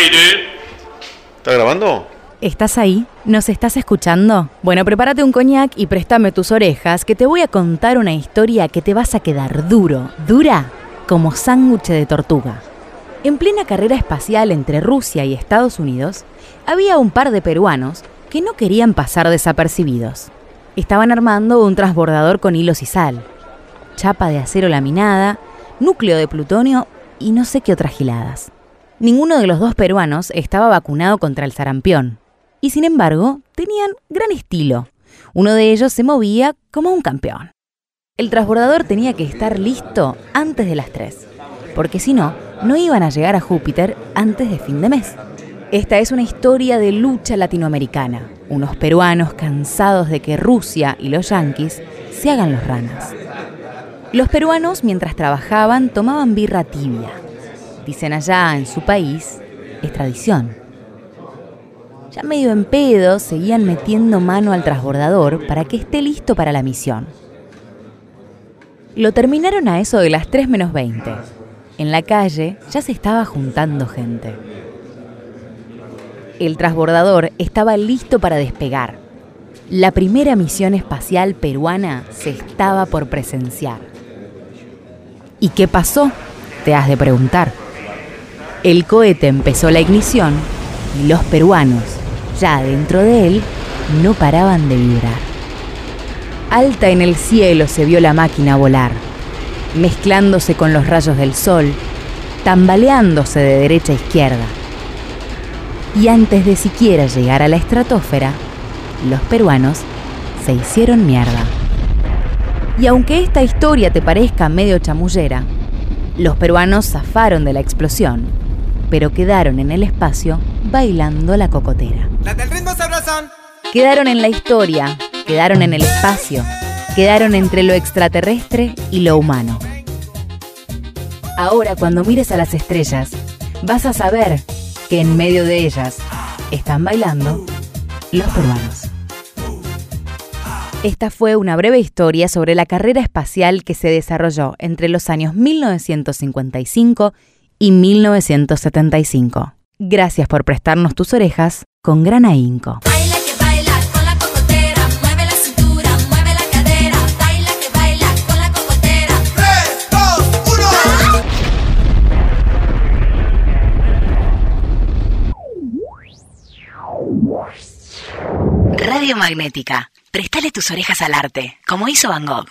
aire. ¿Está grabando? ¿Estás ahí? ¿Nos estás escuchando? Bueno, prepárate un coñac y préstame tus orejas, que te voy a contar una historia que te vas a quedar duro, dura, como sándwich de tortuga. En plena carrera espacial entre Rusia y Estados Unidos, había un par de peruanos que no querían pasar desapercibidos. Estaban armando un transbordador con hilos y sal, chapa de acero laminada, núcleo de plutonio y no sé qué otras giladas. Ninguno de los dos peruanos estaba vacunado contra el sarampión, y sin embargo tenían gran estilo. Uno de ellos se movía como un campeón. El transbordador tenía que estar listo antes de las 3, porque si no, no iban a llegar a Júpiter antes de fin de mes. Esta es una historia de lucha latinoamericana, unos peruanos cansados de que Rusia y los yanquis se hagan los ranas. Los peruanos mientras trabajaban tomaban birra tibia. Dicen allá en su país, es tradición. Ya medio en pedo, seguían metiendo mano al transbordador para que esté listo para la misión. Lo terminaron a eso de las 3 menos 20. En la calle ya se estaba juntando gente. El transbordador estaba listo para despegar. La primera misión espacial peruana se estaba por presenciar. ¿Y qué pasó? Te has de preguntar. El cohete empezó la ignición y los peruanos, ya dentro de él, no paraban de vibrar. Alta en el cielo se vio la máquina volar, mezclándose con los rayos del sol, tambaleándose de derecha a izquierda. Y antes de siquiera llegar a la estratosfera, los peruanos se hicieron mierda. Y aunque esta historia te parezca medio chamullera, los peruanos zafaron de la explosión, pero quedaron en el espacio bailando la cocotera. Quedaron en la historia, quedaron en el espacio, quedaron entre lo extraterrestre y lo humano. Ahora cuando mires a las estrellas, vas a saber que en medio de ellas están bailando los peruanos. Esta fue una breve historia sobre la carrera espacial que se desarrolló entre los años 1955 y 1975. Gracias por prestarnos tus orejas con gran ahínco. Radio Magnética. Prestale tus orejas al arte, como hizo Van Gogh.